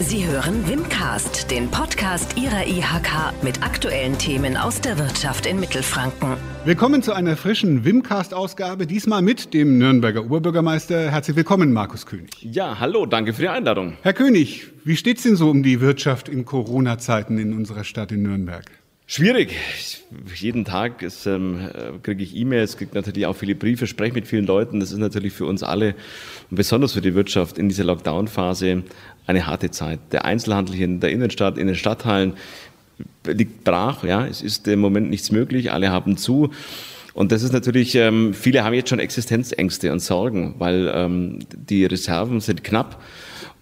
Sie hören Wimcast, den Podcast Ihrer IHK mit aktuellen Themen aus der Wirtschaft in Mittelfranken. Willkommen zu einer frischen Wimcast-Ausgabe, diesmal mit dem Nürnberger Oberbürgermeister. Herzlich willkommen, Markus König. Ja, hallo, danke für die Einladung. Herr König, wie steht's denn so um die Wirtschaft in Corona-Zeiten in unserer Stadt in Nürnberg? Schwierig. Jeden Tag ähm, kriege ich E-Mails, kriege natürlich auch viele Briefe, spreche mit vielen Leuten. Das ist natürlich für uns alle und besonders für die Wirtschaft in dieser Lockdown-Phase eine harte Zeit. Der Einzelhandel hier in der Innenstadt, in den Stadthallen liegt brach. Ja, es ist im Moment nichts möglich. Alle haben zu. Und das ist natürlich, ähm, viele haben jetzt schon Existenzängste und Sorgen, weil ähm, die Reserven sind knapp.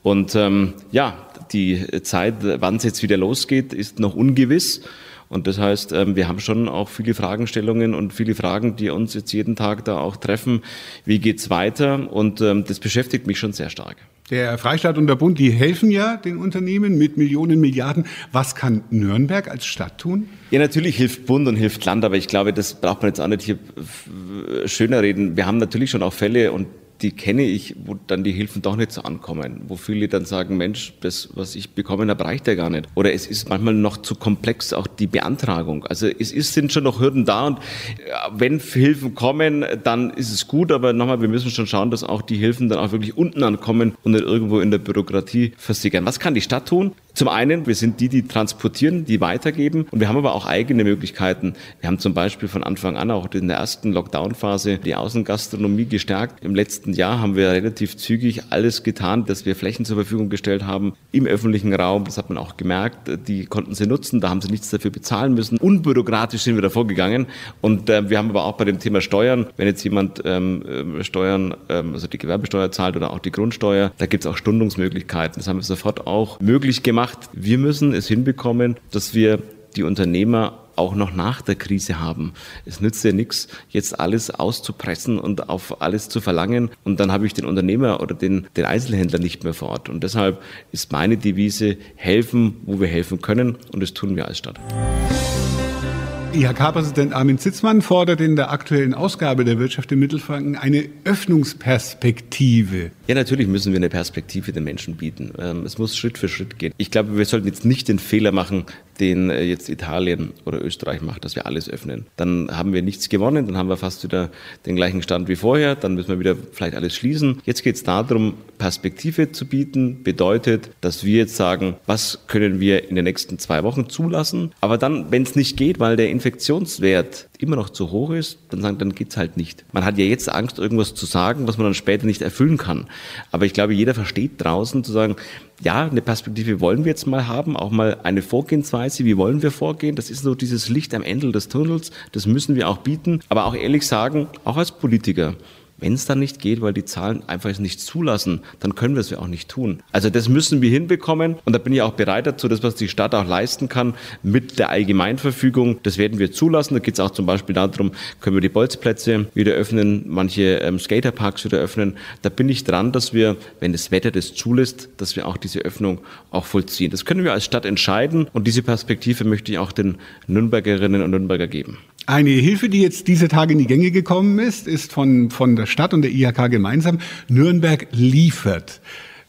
Und ähm, ja, die Zeit, wann es jetzt wieder losgeht, ist noch ungewiss. Und das heißt, ähm, wir haben schon auch viele Fragestellungen und viele Fragen, die uns jetzt jeden Tag da auch treffen. Wie geht's weiter? Und ähm, das beschäftigt mich schon sehr stark. Der Freistaat und der Bund, die helfen ja den Unternehmen mit Millionen, Milliarden. Was kann Nürnberg als Stadt tun? Ja, natürlich hilft Bund und hilft Land, aber ich glaube, das braucht man jetzt auch nicht hier schöner reden. Wir haben natürlich schon auch Fälle und die kenne ich, wo dann die Hilfen doch nicht so ankommen, wo viele dann sagen, Mensch, das, was ich bekommen habe, reicht ja gar nicht. Oder es ist manchmal noch zu komplex, auch die Beantragung. Also es ist, sind schon noch Hürden da und wenn Hilfen kommen, dann ist es gut, aber nochmal, wir müssen schon schauen, dass auch die Hilfen dann auch wirklich unten ankommen und nicht irgendwo in der Bürokratie versickern. Was kann die Stadt tun? Zum einen, wir sind die, die transportieren, die weitergeben und wir haben aber auch eigene Möglichkeiten. Wir haben zum Beispiel von Anfang an auch in der ersten Lockdown-Phase die Außengastronomie gestärkt. Im letzten Jahr haben wir relativ zügig alles getan, dass wir Flächen zur Verfügung gestellt haben im öffentlichen Raum. Das hat man auch gemerkt. Die konnten sie nutzen, da haben sie nichts dafür bezahlen müssen. Unbürokratisch sind wir da vorgegangen und äh, wir haben aber auch bei dem Thema Steuern, wenn jetzt jemand ähm, äh, Steuern, ähm, also die Gewerbesteuer zahlt oder auch die Grundsteuer, da gibt es auch Stundungsmöglichkeiten. Das haben wir sofort auch möglich gemacht gemacht. Wir müssen es hinbekommen, dass wir die Unternehmer auch noch nach der Krise haben. Es nützt ja nichts, jetzt alles auszupressen und auf alles zu verlangen und dann habe ich den Unternehmer oder den, den Einzelhändler nicht mehr vor Ort. Und deshalb ist meine Devise, helfen, wo wir helfen können und das tun wir als Stadt. IHK-Präsident Armin Zitzmann fordert in der aktuellen Ausgabe der Wirtschaft in Mittelfranken eine Öffnungsperspektive. Ja, natürlich müssen wir eine Perspektive den Menschen bieten. Ähm, es muss Schritt für Schritt gehen. Ich glaube, wir sollten jetzt nicht den Fehler machen, den äh, jetzt Italien oder Österreich macht, dass wir alles öffnen. Dann haben wir nichts gewonnen, dann haben wir fast wieder den gleichen Stand wie vorher, dann müssen wir wieder vielleicht alles schließen. Jetzt geht es darum, Perspektive zu bieten, bedeutet, dass wir jetzt sagen, was können wir in den nächsten zwei Wochen zulassen, aber dann, wenn es nicht geht, weil der Infektionswert immer noch zu hoch ist, dann sagen, dann geht's halt nicht. Man hat ja jetzt Angst, irgendwas zu sagen, was man dann später nicht erfüllen kann. Aber ich glaube, jeder versteht draußen zu sagen, ja, eine Perspektive wollen wir jetzt mal haben, auch mal eine Vorgehensweise, wie wollen wir vorgehen? Das ist so dieses Licht am Ende des Tunnels, das müssen wir auch bieten. Aber auch ehrlich sagen, auch als Politiker, wenn es dann nicht geht, weil die Zahlen einfach es nicht zulassen, dann können wir es ja auch nicht tun. Also das müssen wir hinbekommen und da bin ich auch bereit dazu, das, was die Stadt auch leisten kann mit der Allgemeinverfügung, das werden wir zulassen. Da geht es auch zum Beispiel darum, können wir die Bolzplätze wieder öffnen, manche ähm, Skaterparks wieder öffnen. Da bin ich dran, dass wir, wenn das Wetter das zulässt, dass wir auch diese Öffnung auch vollziehen. Das können wir als Stadt entscheiden und diese Perspektive möchte ich auch den Nürnbergerinnen und Nürnberger geben. Eine Hilfe, die jetzt diese Tage in die Gänge gekommen ist, ist von, von der Stadt und der IHK gemeinsam. Nürnberg liefert.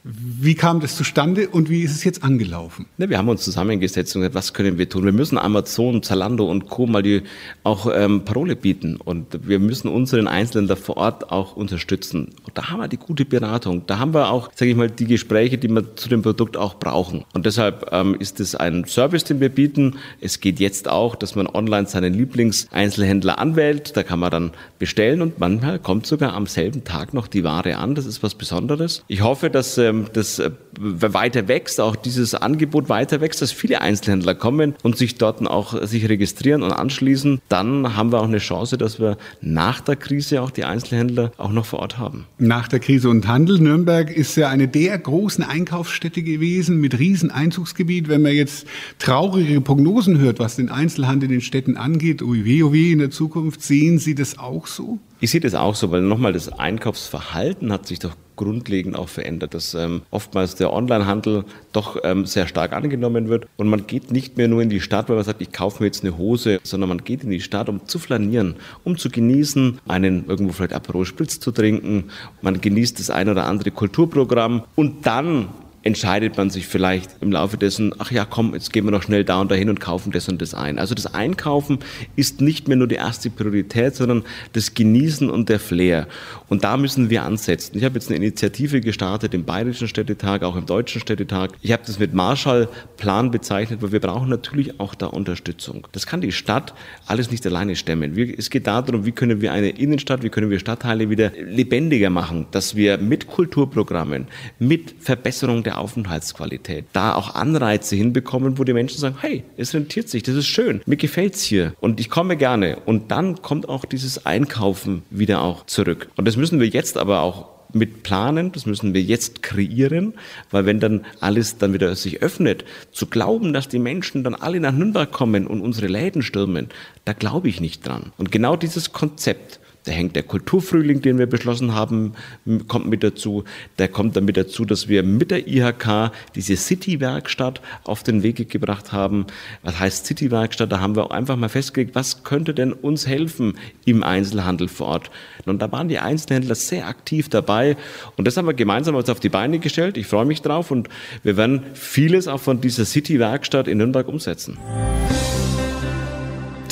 Wie kam das zustande und wie ist es jetzt angelaufen? Ne, wir haben uns zusammengesetzt und gesagt, was können wir tun? Wir müssen Amazon, Zalando und Co. mal die auch ähm, Parole bieten und wir müssen unseren Einzelnen vor Ort auch unterstützen. Und da haben wir die gute Beratung. Da haben wir auch, sage ich mal, die Gespräche, die wir zu dem Produkt auch brauchen. Und deshalb ähm, ist es ein Service, den wir bieten. Es geht jetzt auch, dass man online seinen Lieblingseinzelhändler anwählt. Da kann man dann bestellen und manchmal kommt sogar am selben Tag noch die Ware an. Das ist was Besonderes. Ich hoffe, dass ähm, das äh, weiter wächst, auch dieses Angebot weiter wächst, dass viele Einzelhändler kommen und sich dort auch sich registrieren und anschließen, dann haben wir auch eine Chance, dass wir nach der Krise auch die Einzelhändler auch noch vor Ort haben. Nach der Krise und Handel, Nürnberg ist ja eine der großen Einkaufsstädte gewesen mit riesen Einzugsgebiet. Wenn man jetzt traurige Prognosen hört, was den Einzelhandel in den Städten angeht, weh, ui weh in der Zukunft, sehen Sie das auch so? Ich sehe das auch so, weil nochmal das Einkaufsverhalten hat sich doch grundlegend auch verändert, dass ähm, oftmals der Onlinehandel doch ähm, sehr stark angenommen wird und man geht nicht mehr nur in die Stadt, weil man sagt, ich kaufe mir jetzt eine Hose, sondern man geht in die Stadt, um zu flanieren, um zu genießen, einen irgendwo vielleicht Aperol Spritz zu trinken, man genießt das ein oder andere Kulturprogramm und dann entscheidet man sich vielleicht im Laufe dessen, ach ja, komm, jetzt gehen wir noch schnell da und dahin und kaufen das und das ein. Also das Einkaufen ist nicht mehr nur die erste Priorität, sondern das Genießen und der Flair. Und da müssen wir ansetzen. Ich habe jetzt eine Initiative gestartet im Bayerischen Städtetag, auch im Deutschen Städtetag. Ich habe das mit Marshallplan bezeichnet, weil wir brauchen natürlich auch da Unterstützung. Das kann die Stadt alles nicht alleine stemmen. Es geht darum, wie können wir eine Innenstadt, wie können wir Stadtteile wieder lebendiger machen, dass wir mit Kulturprogrammen, mit Verbesserung der Aufenthaltsqualität da auch Anreize hinbekommen, wo die Menschen sagen, hey, es rentiert sich, das ist schön, mir gefällt's hier und ich komme gerne. Und dann kommt auch dieses Einkaufen wieder auch zurück. Und das müssen wir jetzt aber auch mit planen, das müssen wir jetzt kreieren, weil wenn dann alles dann wieder sich öffnet, zu glauben, dass die Menschen dann alle nach Nürnberg kommen und unsere Läden stürmen, da glaube ich nicht dran. Und genau dieses Konzept, da hängt der Kulturfrühling, den wir beschlossen haben, kommt mit dazu. Da kommt damit dazu, dass wir mit der IHK diese City-Werkstatt auf den Weg gebracht haben. Was heißt City-Werkstatt? Da haben wir auch einfach mal festgelegt, was könnte denn uns helfen im Einzelhandel vor Ort? Und da waren die Einzelhändler sehr aktiv dabei. Und das haben wir gemeinsam uns auf die Beine gestellt. Ich freue mich drauf und wir werden vieles auch von dieser City-Werkstatt in Nürnberg umsetzen.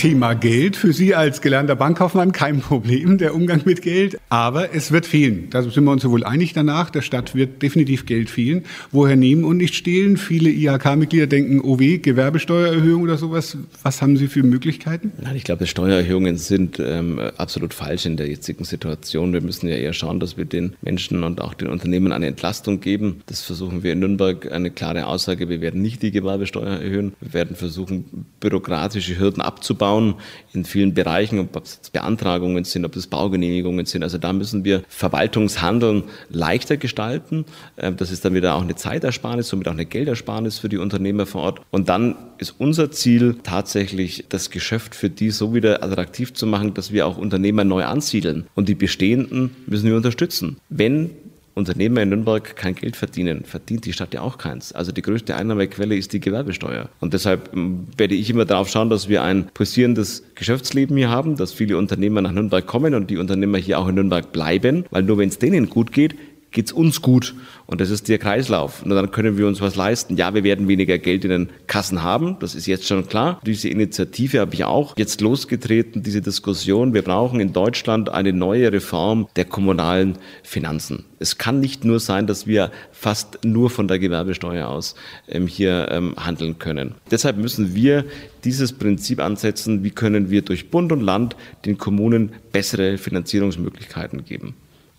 Thema Geld für Sie als gelernter Bankkaufmann kein Problem, der Umgang mit Geld. Aber es wird fehlen. Da sind wir uns wohl einig danach. Der Stadt wird definitiv Geld fehlen. Woher nehmen und nicht stehlen? Viele IHK-Mitglieder denken, oh weh, Gewerbesteuererhöhung oder sowas. Was haben Sie für Möglichkeiten? Nein, ich glaube, Steuererhöhungen sind ähm, absolut falsch in der jetzigen Situation. Wir müssen ja eher schauen, dass wir den Menschen und auch den Unternehmen eine Entlastung geben. Das versuchen wir in Nürnberg. Eine klare Aussage, wir werden nicht die Gewerbesteuer erhöhen. Wir werden versuchen, bürokratische Hürden abzubauen schauen in vielen Bereichen, ob es Beantragungen sind, ob es Baugenehmigungen sind. Also da müssen wir Verwaltungshandeln leichter gestalten. Ähm, das ist dann wieder auch eine Zeitersparnis, somit auch eine Geldersparnis für die Unternehmer vor Ort. Und dann ist unser Ziel tatsächlich, das Geschäft für die so wieder attraktiv zu machen, dass wir auch Unternehmer neu ansiedeln. Und die bestehenden müssen wir unterstützen. Wenn Unternehmer in Nürnberg kein Geld verdienen, verdient die Stadt ja auch keins. Also die größte Einnahmequelle ist die Gewerbesteuer. Und deshalb ähm, werde ich immer darauf schauen, dass wir ein pulsierendes Geschäftsleben hier haben, dass viele Unternehmer nach Nürnberg kommen und die Unternehmer hier auch in Nürnberg bleiben, weil nur wenn es denen gut geht, geht es uns gut. Und das ist der Kreislauf. Und dann können wir uns was leisten. Ja, wir werden weniger Geld in den Kassen haben. Das ist jetzt schon klar. Diese Initiative habe ich auch jetzt losgetreten, diese Diskussion. Wir brauchen in Deutschland eine neue Reform der kommunalen Finanzen. Es kann nicht nur sein, dass wir fast nur von der Gewerbesteuer aus ähm, hier ähm, handeln können. Deshalb müssen wir dieses Prinzip ansetzen, wie können wir durch Bund und Land den Kommunen bessere Finanzierungsmöglichkeiten geben.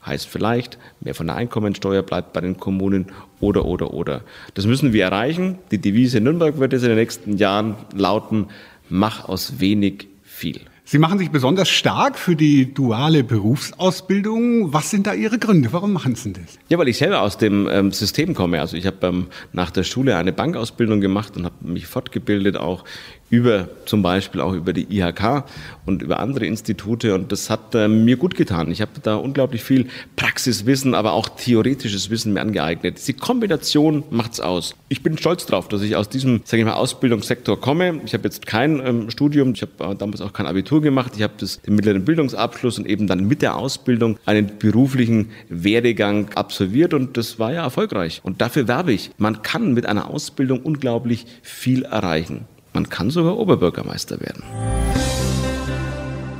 Heißt vielleicht, mehr von der Einkommensteuer bleibt bei den Kommunen oder, oder, oder. Das müssen wir erreichen. Die Devise in Nürnberg wird es in den nächsten Jahren lauten, mach aus wenig viel. Sie machen sich besonders stark für die duale Berufsausbildung. Was sind da Ihre Gründe? Warum machen Sie das? Ja, weil ich selber aus dem ähm, System komme. Also ich habe ähm, nach der Schule eine Bankausbildung gemacht und habe mich fortgebildet auch über zum Beispiel auch über die IHK und über andere Institute und das hat äh, mir gut getan. Ich habe da unglaublich viel Praxiswissen, aber auch theoretisches Wissen mir angeeignet. Die Kombination macht's aus. Ich bin stolz darauf, dass ich aus diesem, sage ich mal, Ausbildungssektor komme. Ich habe jetzt kein ähm, Studium, ich habe äh, damals auch kein Abitur gemacht. Ich habe den mittleren Bildungsabschluss und eben dann mit der Ausbildung einen beruflichen Werdegang absolviert und das war ja erfolgreich. Und dafür werbe ich. Man kann mit einer Ausbildung unglaublich viel erreichen. Man kann sogar Oberbürgermeister werden.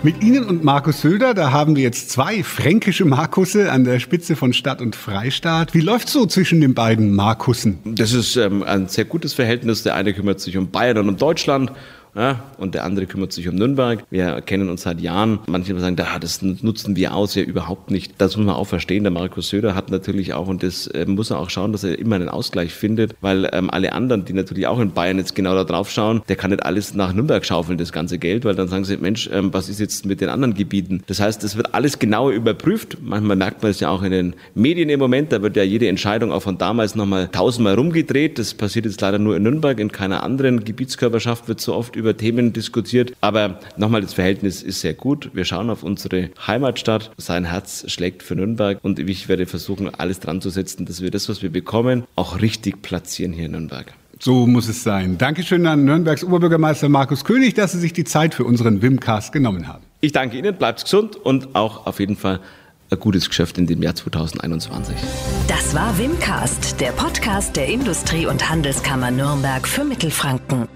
Mit Ihnen und Markus Söder, da haben wir jetzt zwei fränkische Markusse an der Spitze von Stadt und Freistaat. Wie läuft so zwischen den beiden Markussen? Das ist ähm, ein sehr gutes Verhältnis. Der eine kümmert sich um Bayern und um Deutschland ja, und der andere kümmert sich um Nürnberg. Wir kennen uns seit Jahren. Manche sagen, da, das nutzen wir aus, ja überhaupt nicht. Das muss man auch verstehen. Der Markus Söder hat natürlich auch, und das äh, muss er auch schauen, dass er immer einen Ausgleich findet, weil ähm, alle anderen, die natürlich auch in Bayern jetzt genau da drauf schauen, der kann nicht alles nach Nürnberg schaufeln, das ganze Geld, weil dann sagen sie, Mensch, ähm, was ist jetzt mit den anderen Gebieten? Das heißt, es wird alles genauer überprüft. Manchmal merkt man es ja auch in den Medien im Moment, da wird ja jede Entscheidung auch von damals nochmal tausendmal rumgedreht. Das passiert jetzt leider nur in Nürnberg, in keiner anderen Gebietskörperschaft wird so oft über über Themen diskutiert. Aber nochmal, das Verhältnis ist sehr gut. Wir schauen auf unsere Heimatstadt. Sein Herz schlägt für Nürnberg und ich werde versuchen, alles dran zu setzen, dass wir das, was wir bekommen, auch richtig platzieren hier in Nürnberg. So muss es sein. Dankeschön an Nürnbergs Oberbürgermeister Markus König, dass Sie sich die Zeit für unseren Wimcast genommen haben. Ich danke Ihnen, bleibt gesund und auch auf jeden Fall ein gutes Geschäft in dem Jahr 2021. Das war Wimcast, der Podcast der Industrie- und Handelskammer Nürnberg für Mittelfranken.